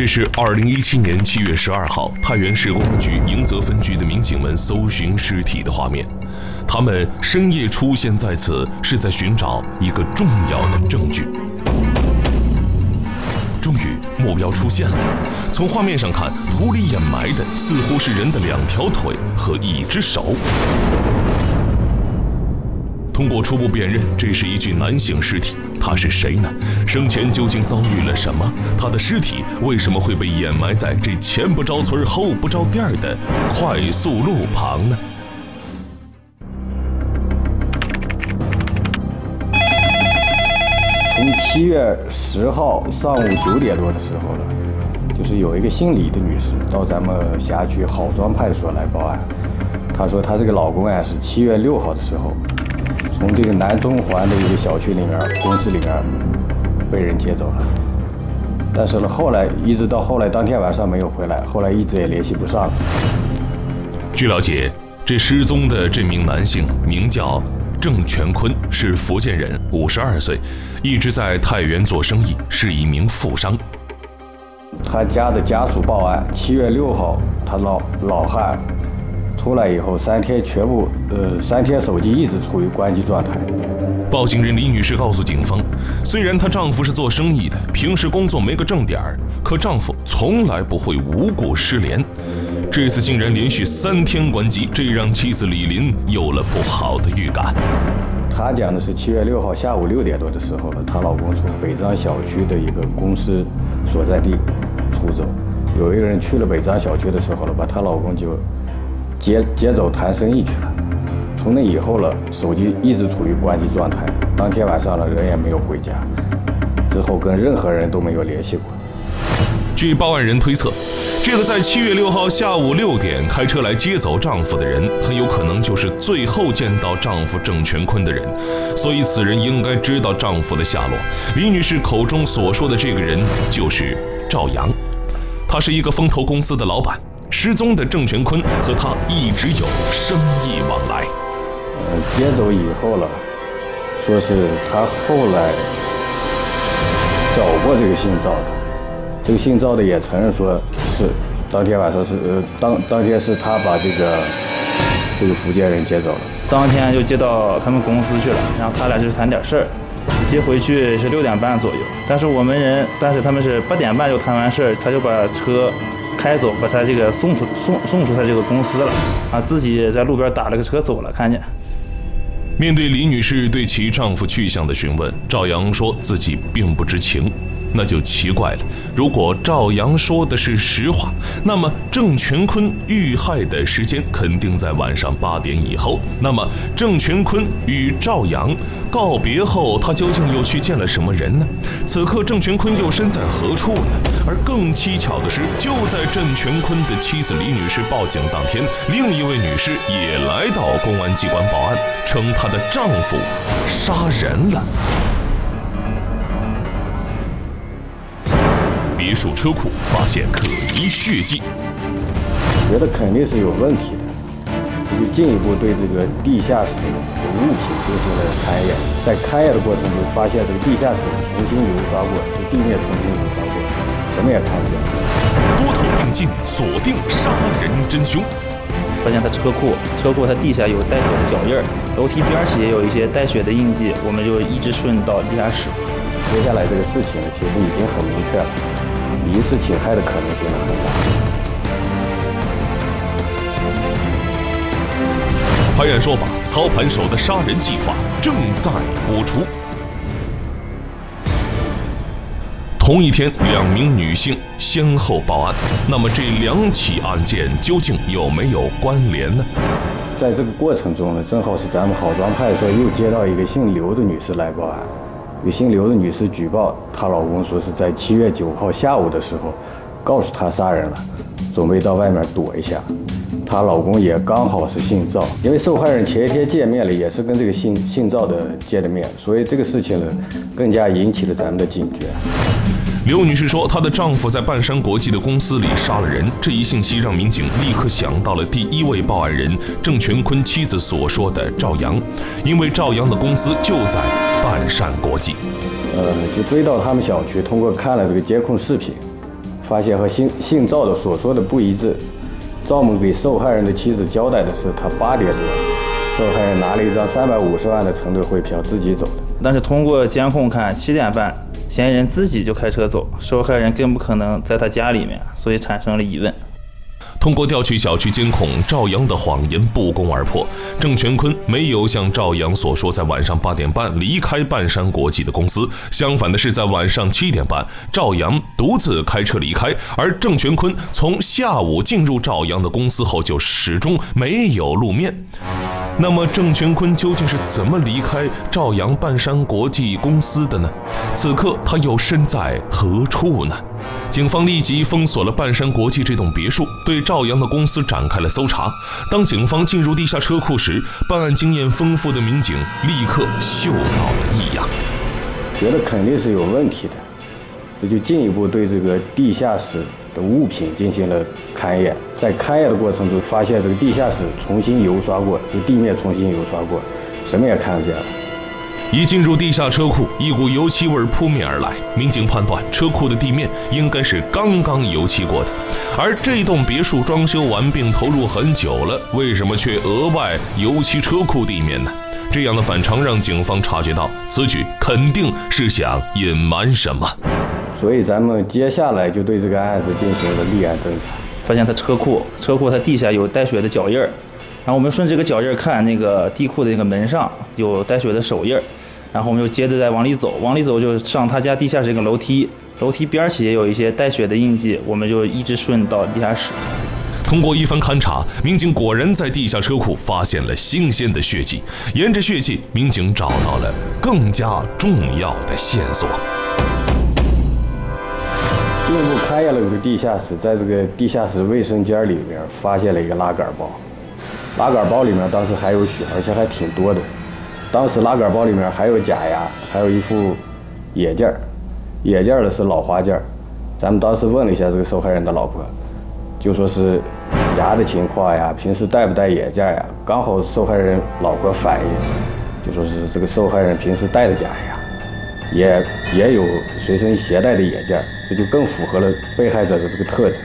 这是二零一七年七月十二号，太原市公安局迎泽分局的民警们搜寻尸体的画面。他们深夜出现在此，是在寻找一个重要的证据。终于，目标出现了。从画面上看，土里掩埋的似乎是人的两条腿和一只手。通过初步辨认，这是一具男性尸体。他是谁呢？生前究竟遭遇了什么？他的尸体为什么会被掩埋在这前不着村后不着店的快速路旁呢？从七月十号上午九点多的时候了，就是有一个姓李的女士到咱们辖区郝庄派出所来报案，她说她这个老公啊是七月六号的时候。从这个南中环的一个小区里面，公司里面被人接走了，但是呢，后来一直到后来当天晚上没有回来，后来一直也联系不上。据了解，这失踪的这名男性名叫郑全坤，是福建人，五十二岁，一直在太原做生意，是一名富商。他家的家属报案，七月六号，他老老汉。出来以后三天全部呃三天手机一直处于关机状态。报警人李女士告诉警方，虽然她丈夫是做生意的，平时工作没个正点儿，可丈夫从来不会无故失联。这次竟然连续三天关机，这让妻子李林有了不好的预感。她讲的是七月六号下午六点多的时候了，她老公从北张小区的一个公司所在地出走，有一个人去了北张小区的时候呢，把她老公就。接接走谈生意去了，从那以后了，手机一直处于关机状态。当天晚上了，人也没有回家，之后跟任何人都没有联系过。据报案人推测，这个在七月六号下午六点开车来接走丈夫的人，很有可能就是最后见到丈夫郑全坤的人，所以此人应该知道丈夫的下落。李女士口中所说的这个人就是赵阳，他是一个风投公司的老板。失踪的郑全坤和他一直有生意往来。嗯，接走以后了，说是他后来找过这个姓赵的，这个姓赵的也承认说是当天晚上是呃当当天是他把这个这个福建人接走了。当天就接到他们公司去了，然后他俩就是谈点事儿，接回去是六点半左右，但是我们人，但是他们是八点半就谈完事儿，他就把车。开走，把他这个送出送送出他这个公司了，啊，自己在路边打了个车走了，看见。面对李女士对其丈夫去向的询问，赵阳说自己并不知情。那就奇怪了。如果赵阳说的是实话，那么郑全坤遇害的时间肯定在晚上八点以后。那么郑全坤与赵阳告别后，他究竟又去见了什么人呢？此刻郑全坤又身在何处呢？而更蹊跷的是，就在郑全坤的妻子李女士报警当天，另一位女士也来到公安机关报案，称她的丈夫杀人了。别墅车库发现可疑血迹，觉得肯定是有问题的，就进一步对这个地下室的物品进行了勘验。在勘验的过程中，发现这个地下室重新油刷过，这地面重新油刷过，什么也看不见。多头并进，锁定杀人真凶。发现他车库，车库它地下有带血的脚印儿，楼梯边儿也有一些带血的印记，我们就一直顺到地下室。接下来这个事情呢，其实已经很明确了。疑似侵害的可能性很大。拍案说法，操盘手的杀人计划正在播出。同一天，两名女性先后报案，那么这两起案件究竟有没有关联呢？在这个过程中呢，正好是咱们郝庄派出所又接到一个姓刘的女士来报案。有姓刘的女士举报，她老公说是在七月九号下午的时候，告诉她杀人了，准备到外面躲一下。她老公也刚好是姓赵，因为受害人前一天见面了，也是跟这个姓姓赵的见的面，所以这个事情呢，更加引起了咱们的警觉。刘女士说，她的丈夫在半山国际的公司里杀了人，这一信息让民警立刻想到了第一位报案人郑全坤妻子所说的赵阳，因为赵阳的公司就在半山国际。呃，就追到他们小区，通过看了这个监控视频，发现和姓姓赵的所说的不一致。赵某给受害人的妻子交代的是，他八点多，受害人拿了一张三百五十万的承兑汇票自己走的。但是通过监控看，七点半嫌疑人自己就开车走，受害人更不可能在他家里面，所以产生了疑问。通过调取小区监控，赵阳的谎言不攻而破。郑全坤没有像赵阳所说在晚上八点半离开半山国际的公司，相反的是在晚上七点半，赵阳独自开车离开，而郑全坤从下午进入赵阳的公司后就始终没有露面。那么郑全坤究竟是怎么离开赵阳半山国际公司的呢？此刻他又身在何处呢？警方立即封锁了半山国际这栋别墅，对赵阳的公司展开了搜查。当警方进入地下车库时，办案经验丰富的民警立刻嗅到了异样，觉得肯定是有问题的，这就进一步对这个地下室的物品进行了勘验。在勘验的过程中，发现这个地下室重新油刷过，这地面重新油刷过，什么也看不见了。一进入地下车库，一股油漆味扑面而来。民警判断，车库的地面应该是刚刚油漆过的。而这栋别墅装修完并投入很久了，为什么却额外油漆车库地面呢？这样的反常让警方察觉到，此举肯定是想隐瞒什么。所以咱们接下来就对这个案子进行了立案侦查，发现他车库，车库它地下有带血的脚印儿。然后我们顺这个脚印儿看，那个地库的那个门上有带血的手印儿。然后我们就接着再往里走，往里走就上他家地下室一个楼梯，楼梯边儿起也有一些带血的印记，我们就一直顺到地下室。通过一番勘查，民警果然在地下车库发现了新鲜的血迹，沿着血迹，民警找到了更加重要的线索。进一步勘验了这个地下室，在这个地下室卫生间里面发现了一个拉杆包，拉杆包里面当时还有血，而且还挺多的。当时拉杆包里面还有假牙，还有一副眼镜，眼镜儿的是老花镜。咱们当时问了一下这个受害人的老婆，就说是牙的情况呀，平时戴不戴眼镜呀？刚好受害人老婆反映，就说是这个受害人平时戴的假牙，也也有随身携带的眼镜，这就更符合了被害者的这个特征。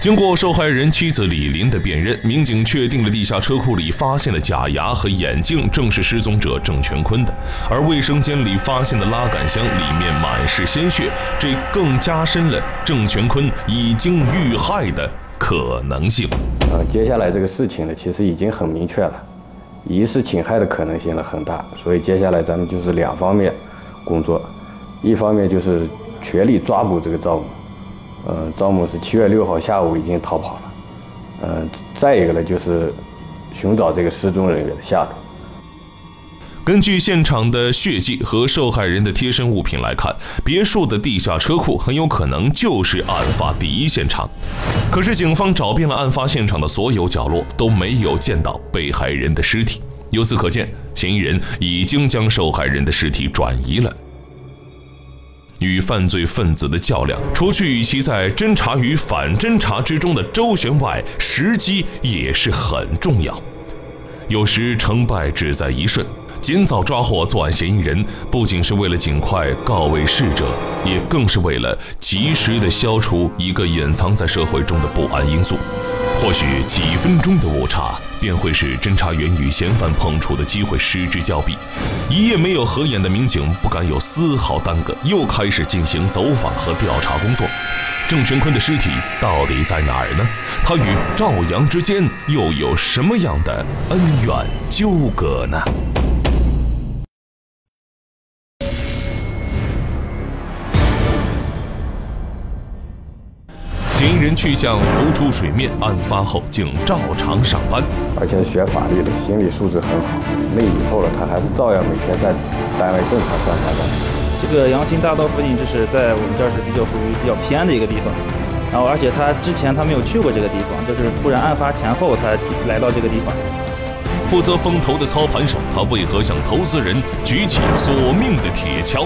经过受害人妻子李林的辨认，民警确定了地下车库里发现的假牙和眼镜正是失踪者郑全坤的，而卫生间里发现的拉杆箱里面满是鲜血，这更加深了郑全坤已经遇害的可能性。呃，接下来这个事情呢，其实已经很明确了，疑似侵害的可能性呢很大，所以接下来咱们就是两方面工作，一方面就是全力抓捕这个赵某。呃，张某是七月六号下午已经逃跑了。嗯，再一个呢，就是寻找这个失踪人员的下落。根据现场的血迹和受害人的贴身物品来看，别墅的地下车库很有可能就是案发第一现场。可是，警方找遍了案发现场的所有角落，都没有见到被害人的尸体。由此可见，嫌疑人已经将受害人的尸体转移了。与犯罪分子的较量，除去与其在侦查与反侦查之中的周旋外，时机也是很重要。有时成败只在一瞬，尽早抓获作案嫌疑人，不仅是为了尽快告慰逝者，也更是为了及时的消除一个隐藏在社会中的不安因素。或许几分钟的误差，便会使侦查员与嫌犯碰触的机会失之交臂。一夜没有合眼的民警不敢有丝毫耽搁，又开始进行走访和调查工作。郑全坤的尸体到底在哪儿呢？他与赵阳之间又有什么样的恩怨纠葛呢？嫌疑人去向浮出水面，案发后竟照常上班，而且是学法律的，心理素质很好。那以后了，他还是照样每天在单位正常上下班。这个阳新大道附近，就是在我们这儿是比较属于比较偏的一个地方。然后，而且他之前他没有去过这个地方，就是突然案发前后他来到这个地方。负责风投的操盘手，他为何向投资人举起索命的铁锹？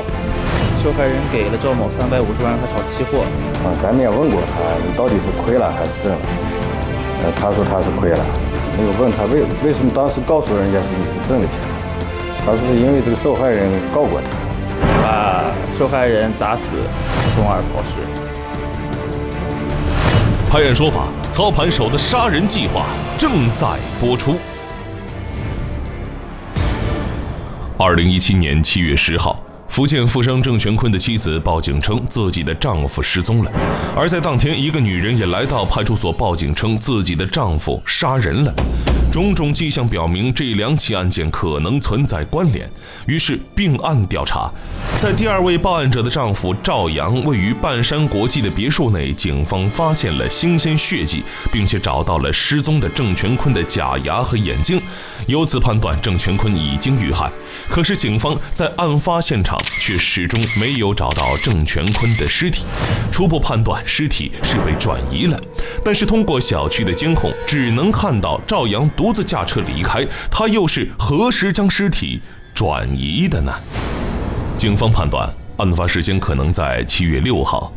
受害人给了赵某三百五十万，他炒期货。啊，咱们也问过他，你到底是亏了还是挣了？呃，他说他是亏了。没有问他为为什么当时告诉人家是你是挣的钱？他说是因为这个受害人告过他，把受害人砸死，从而抛尸。拍案说法，操盘手的杀人计划正在播出。二零一七年七月十号。福建富商郑全坤的妻子报警称自己的丈夫失踪了，而在当天，一个女人也来到派出所报警称自己的丈夫杀人了。种种迹象表明这两起案件可能存在关联，于是并案调查。在第二位报案者的丈夫赵阳位于半山国际的别墅内，警方发现了新鲜血迹，并且找到了失踪的郑全坤的假牙和眼镜，由此判断郑全坤已经遇害。可是警方在案发现场。却始终没有找到郑全坤的尸体，初步判断尸体是被转移了。但是通过小区的监控，只能看到赵阳独自驾车离开，他又是何时将尸体转移的呢？警方判断，案发时间可能在七月六号。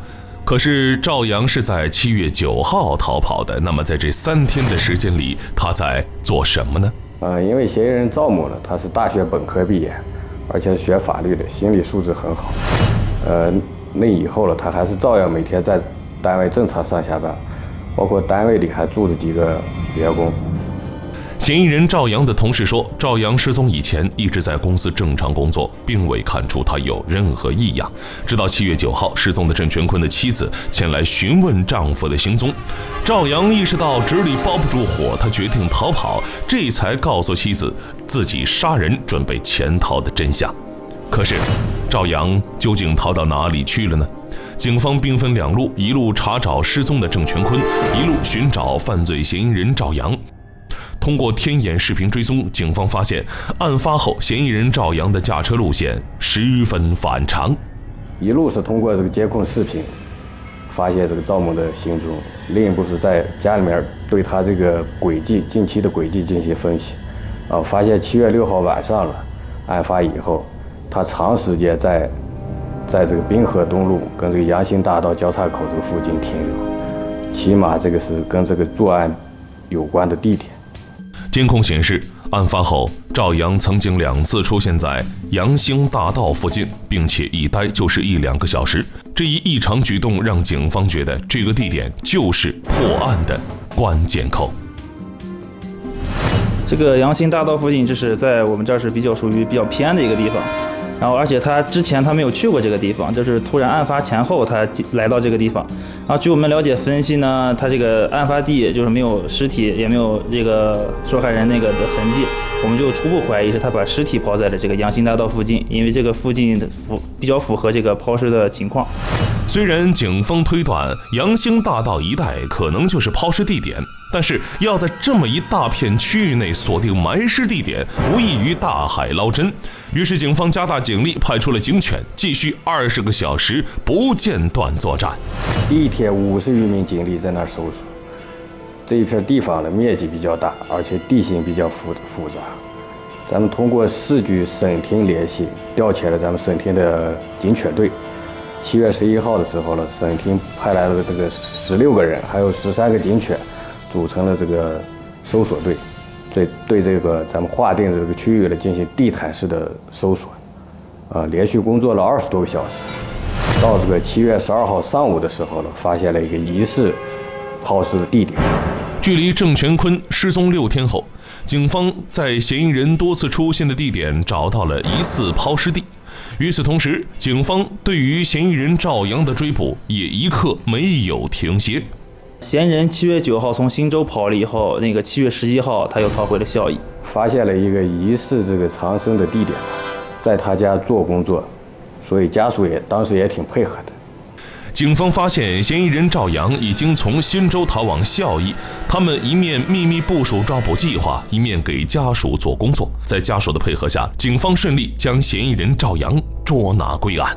可是赵阳是在七月九号逃跑的，那么在这三天的时间里，他在做什么呢？呃，因为嫌疑人赵某呢，他是大学本科毕业。而且学法律的，心理素质很好。呃，那以后了，他还是照样每天在单位正常上下班，包括单位里还住着几个员工。嫌疑人赵阳的同事说，赵阳失踪以前一直在公司正常工作，并未看出他有任何异样。直到七月九号，失踪的郑全坤的妻子前来询问丈夫的行踪，赵阳意识到纸里包不住火，他决定逃跑，这才告诉妻子自己杀人准备潜逃的真相。可是，赵阳究竟逃到哪里去了呢？警方兵分两路，一路查找失踪的郑全坤，一路寻找犯罪嫌疑人赵阳。通过天眼视频追踪，警方发现案发后嫌疑人赵阳的驾车路线十分反常。一路是通过这个监控视频发现这个赵某的行踪，另一步是在家里面对他这个轨迹近期的轨迹进行分析，啊，发现七月六号晚上了，案发以后，他长时间在在这个滨河东路跟这个阳新大道交叉口这个附近停留，起码这个是跟这个作案有关的地点。监控显示，案发后赵阳曾经两次出现在阳兴大道附近，并且一待就是一两个小时。这一异常举动让警方觉得这个地点就是破案的关键口。这个阳兴大道附近，这是在我们这儿是比较属于比较偏的一个地方。然后，而且他之前他没有去过这个地方，就是突然案发前后他来到这个地方。然后，据我们了解分析呢，他这个案发地就是没有尸体，也没有这个受害人那个的痕迹，我们就初步怀疑是他把尸体抛在了这个阳兴大道附近，因为这个附近符比较符合这个抛尸的情况。虽然警方推断阳兴大道一带可能就是抛尸地点。但是要在这么一大片区域内锁定埋尸地点，无异于大海捞针。于是警方加大警力，派出了警犬，继续二十个小时不间断作战。一天五十余名警力在那儿搜索。这一片地方的面积比较大，而且地形比较复复杂。咱们通过市局省厅联系，调遣了咱们省厅的警犬队。七月十一号的时候呢，省厅派来了这个十六个人，还有十三个警犬。组成了这个搜索队，对对这个咱们划定的这个区域呢进行地毯式的搜索，啊，连续工作了二十多个小时，到这个七月十二号上午的时候呢，发现了一个疑似抛尸的地点。距离郑全坤失踪六天后，警方在嫌疑人多次出现的地点找到了疑似抛尸地。与此同时，警方对于嫌疑人赵阳的追捕也一刻没有停歇。嫌疑人七月九号从新州跑了以后，那个七月十一号他又逃回了孝义，发现了一个疑似这个藏身的地点，在他家做工作，所以家属也当时也挺配合的。警方发现嫌疑人赵阳已经从新州逃往孝义，他们一面秘密部署抓捕计划，一面给家属做工作。在家属的配合下，警方顺利将嫌疑人赵阳捉拿归案。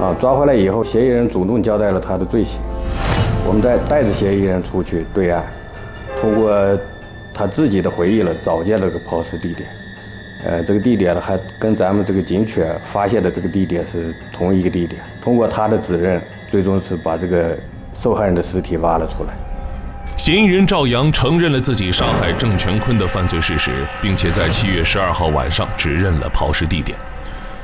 啊，抓回来以后，嫌疑人主动交代了他的罪行。我们在带着嫌疑人出去对岸，通过他自己的回忆了，找见了个抛尸地点。呃，这个地点呢，还跟咱们这个警犬发现的这个地点是同一个地点。通过他的指认，最终是把这个受害人的尸体挖了出来。嫌疑人赵阳承认了自己杀害郑全坤的犯罪事实，并且在七月十二号晚上指认了抛尸地点。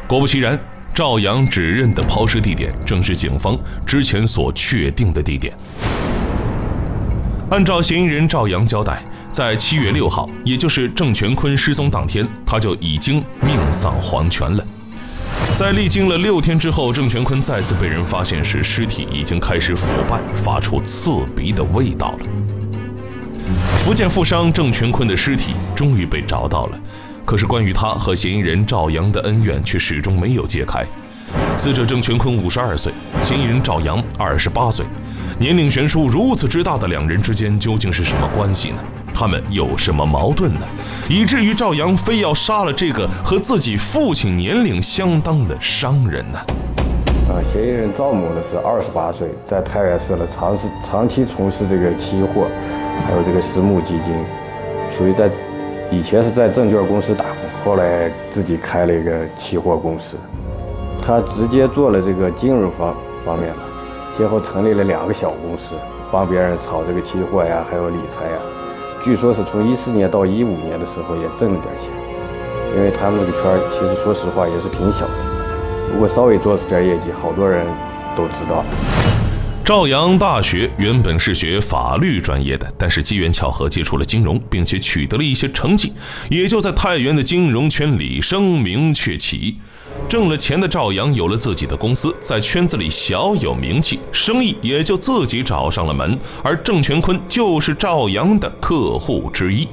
果不其然。赵阳指认的抛尸地点正是警方之前所确定的地点。按照嫌疑人赵阳交代，在七月六号，也就是郑全坤失踪当天，他就已经命丧黄泉了。在历经了六天之后，郑全坤再次被人发现时，尸体已经开始腐败，发出刺鼻的味道了。福建富商郑全坤的尸体终于被找到了，可是关于他和嫌疑人赵阳的恩怨却始终没有揭开。死者郑全坤五十二岁，嫌疑人赵阳二十八岁，年龄悬殊如此之大的两人之间究竟是什么关系呢？他们有什么矛盾呢？以至于赵阳非要杀了这个和自己父亲年龄相当的商人呢？啊，嫌疑人赵某呢是二十八岁，在太原市呢长时长期从事这个期货，还有这个私募基金，属于在以前是在证券公司打工，后来自己开了一个期货公司。他直接做了这个金融方方面的，先后成立了两个小公司，帮别人炒这个期货呀，还有理财呀。据说是从一四年到一五年的时候也挣了点钱，因为他们这个圈其实说实话也是挺小的，如果稍微做出点业绩，好多人都知道。赵阳大学原本是学法律专业的，但是机缘巧合接触了金融，并且取得了一些成绩，也就在太原的金融圈里声名鹊起。挣了钱的赵阳有了自己的公司，在圈子里小有名气，生意也就自己找上了门。而郑全坤就是赵阳的客户之一。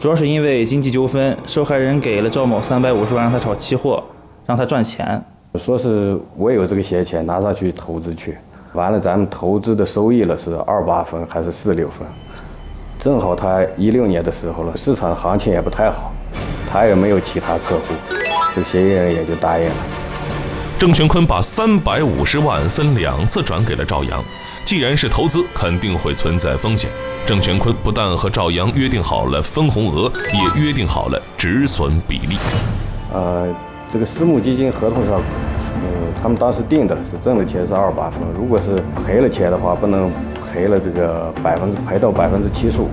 主要是因为经济纠纷，受害人给了赵某三百五十万让他炒期货，让他赚钱。说是我有这个闲钱，拿上去投资去。完了，咱们投资的收益了是二八分还是四六分？正好他一六年的时候了，市场行情也不太好，他也没有其他客户。这嫌疑人也就答应了。郑全坤把三百五十万分两次转给了赵阳。既然是投资，肯定会存在风险。郑全坤不但和赵阳约定好了分红额，也约定好了止损比例。呃，这个私募基金合同上，嗯，他们当时定的是挣的钱是二八分，如果是赔了钱的话，不能赔了这个百分之赔到百分之七十五。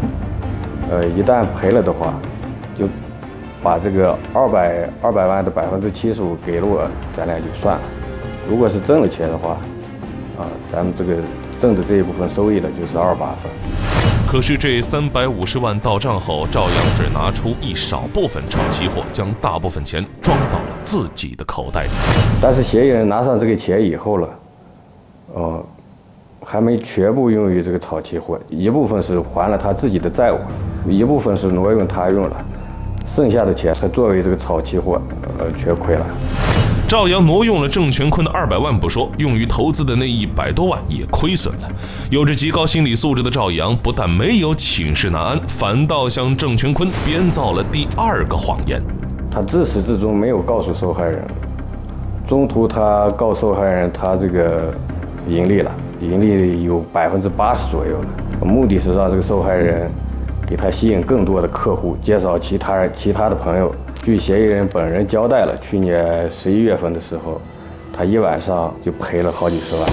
呃，一旦赔了的话，就。把这个二百二百万的百分之七十五给了我，咱俩就算了。如果是挣了钱的话，啊，咱们这个挣的这一部分收益呢就是二八分。可是这三百五十万到账后，赵阳只拿出一少部分炒期货，将大部分钱装到了自己的口袋里。但是嫌疑人拿上这个钱以后了，呃，还没全部用于这个炒期货，一部分是还了他自己的债务，一部分是挪用他用了。剩下的钱还作为这个炒期货，呃，全亏了。赵阳挪用了郑全坤的二百万不说，用于投资的那一百多万也亏损了。有着极高心理素质的赵阳，不但没有寝食难安，反倒向郑全坤编造了第二个谎言。他自始至终没有告诉受害人，中途他告受害人他这个盈利了，盈利有百分之八十左右了，目的是让这个受害人。给他吸引更多的客户，介绍其他人、其他的朋友。据嫌疑人本人交代了，去年十一月份的时候，他一晚上就赔了好几十万。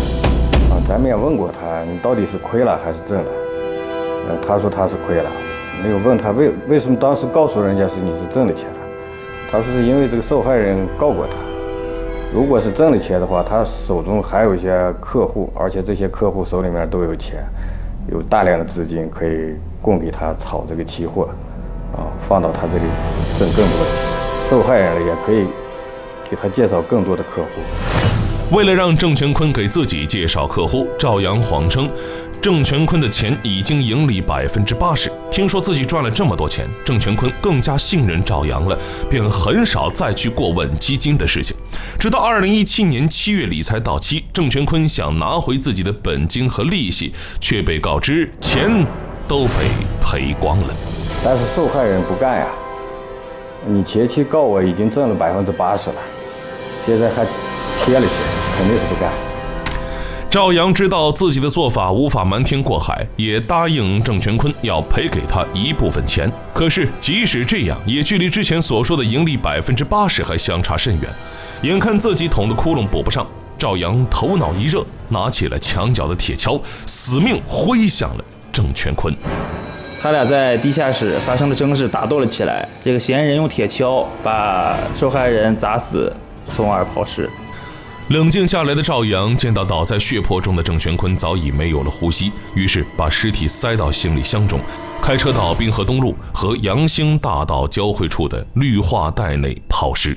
啊，咱们也问过他，你到底是亏了还是挣了？呃，他说他是亏了。没有问他为为什么当时告诉人家是你是挣了钱了？他说是因为这个受害人告过他。如果是挣了钱的话，他手中还有一些客户，而且这些客户手里面都有钱。有大量的资金可以供给他炒这个期货，啊，放到他这里挣更多的钱。受害人也可以给他介绍更多的客户。为了让郑全坤给自己介绍客户，赵阳谎称。郑全坤的钱已经盈利百分之八十，听说自己赚了这么多钱，郑全坤更加信任赵阳了，便很少再去过问基金的事情。直到二零一七年七月理财到期，郑全坤想拿回自己的本金和利息，却被告知钱都被赔光了。但是受害人不干呀，你前期告我已经挣了百分之八十了，现在还贴了钱，肯定是不干。赵阳知道自己的做法无法瞒天过海，也答应郑全坤要赔给他一部分钱。可是即使这样，也距离之前所说的盈利百分之八十还相差甚远。眼看自己捅的窟窿补不上，赵阳头脑一热，拿起了墙角的铁锹，死命挥向了郑全坤。他俩在地下室发生了争执，打斗了起来。这个嫌疑人用铁锹把受害人砸死，从而抛尸。冷静下来的赵阳见到倒在血泊中的郑玄坤早已没有了呼吸，于是把尸体塞到行李箱中，开车到滨河东路和阳兴大道交汇处的绿化带内抛尸。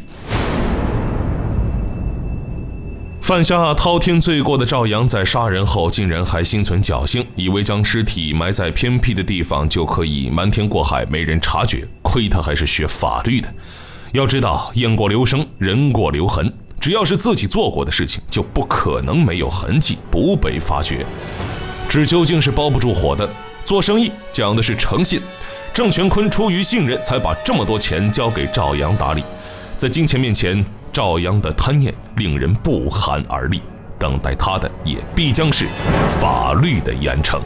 犯下滔天罪过的赵阳，在杀人后竟然还心存侥幸，以为将尸体埋在偏僻的地方就可以瞒天过海，没人察觉。亏他还是学法律的，要知道雁过留声，人过留痕，只要是自己做过的事情，就不可能没有痕迹，不被发觉。纸究竟是包不住火的，做生意讲的是诚信。郑全坤出于信任，才把这么多钱交给赵阳打理，在金钱面前。赵阳的贪念令人不寒而栗，等待他的也必将是法律的严惩。